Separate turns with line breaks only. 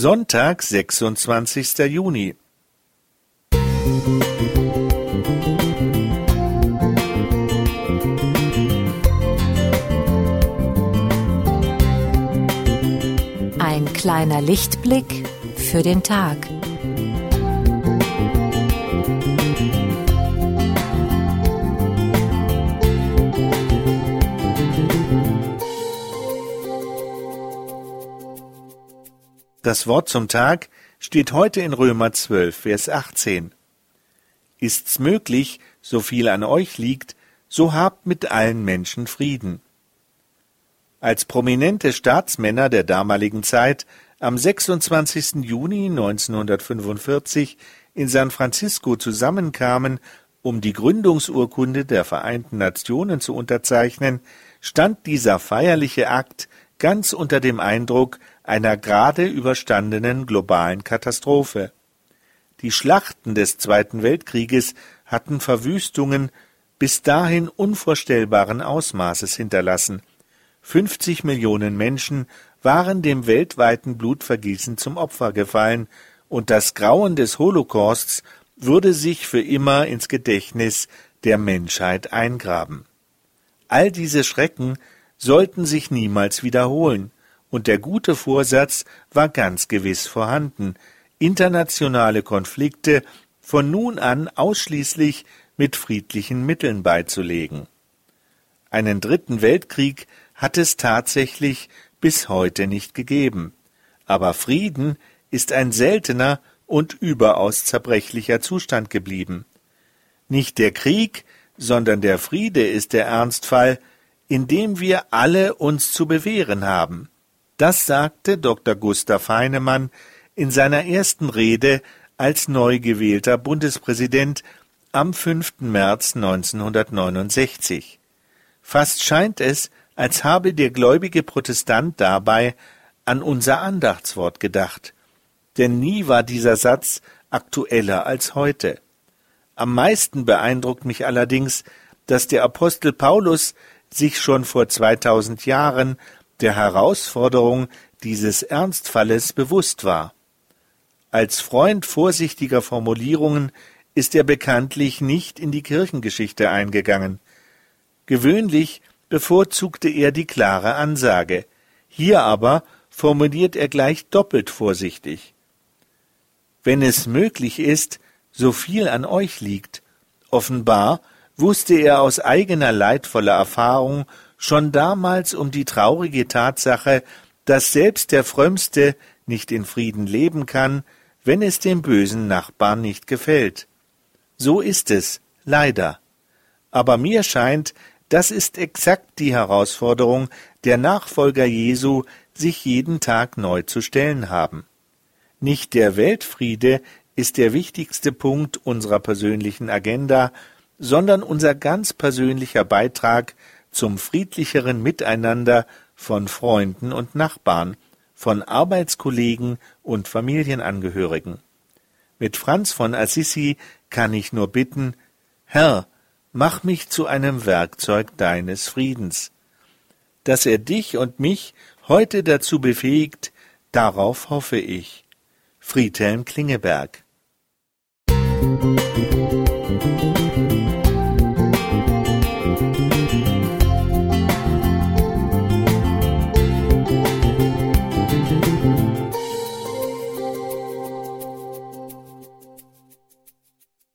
Sonntag, 26. Juni.
Ein kleiner Lichtblick für den Tag.
Das Wort zum Tag steht heute in Römer 12, Vers 18. Ist's möglich, so viel an euch liegt, so habt mit allen Menschen Frieden. Als prominente Staatsmänner der damaligen Zeit am 26. Juni 1945 in San Francisco zusammenkamen, um die Gründungsurkunde der Vereinten Nationen zu unterzeichnen, stand dieser feierliche Akt ganz unter dem Eindruck einer gerade überstandenen globalen Katastrophe. Die Schlachten des Zweiten Weltkrieges hatten Verwüstungen bis dahin unvorstellbaren Ausmaßes hinterlassen. 50 Millionen Menschen waren dem weltweiten Blutvergießen zum Opfer gefallen, und das Grauen des Holocausts würde sich für immer ins Gedächtnis der Menschheit eingraben. All diese Schrecken sollten sich niemals wiederholen, und der gute Vorsatz war ganz gewiss vorhanden, internationale Konflikte von nun an ausschließlich mit friedlichen Mitteln beizulegen. Einen dritten Weltkrieg hat es tatsächlich bis heute nicht gegeben, aber Frieden ist ein seltener und überaus zerbrechlicher Zustand geblieben. Nicht der Krieg, sondern der Friede ist der Ernstfall, in dem wir alle uns zu bewähren haben. Das sagte Dr. Gustav Heinemann in seiner ersten Rede als neu gewählter Bundespräsident am 5. März 1969. Fast scheint es, als habe der gläubige Protestant dabei an unser Andachtswort gedacht. Denn nie war dieser Satz aktueller als heute. Am meisten beeindruckt mich allerdings, dass der Apostel Paulus sich schon vor 2000 Jahren der Herausforderung dieses Ernstfalles bewusst war. Als Freund vorsichtiger Formulierungen ist er bekanntlich nicht in die Kirchengeschichte eingegangen. Gewöhnlich bevorzugte er die klare Ansage. Hier aber formuliert er gleich doppelt vorsichtig. Wenn es möglich ist, so viel an euch liegt. Offenbar wusste er aus eigener leidvoller Erfahrung schon damals um die traurige Tatsache, dass selbst der Frömmste nicht in Frieden leben kann, wenn es dem bösen Nachbarn nicht gefällt. So ist es, leider. Aber mir scheint, das ist exakt die Herausforderung, der Nachfolger Jesu sich jeden Tag neu zu stellen haben. Nicht der Weltfriede ist der wichtigste Punkt unserer persönlichen Agenda, sondern unser ganz persönlicher Beitrag zum friedlicheren Miteinander von Freunden und Nachbarn, von Arbeitskollegen und Familienangehörigen. Mit Franz von Assisi kann ich nur bitten, Herr, mach mich zu einem Werkzeug deines Friedens. Dass er dich und mich heute dazu befähigt, darauf hoffe ich. Friedhelm Klingeberg Musik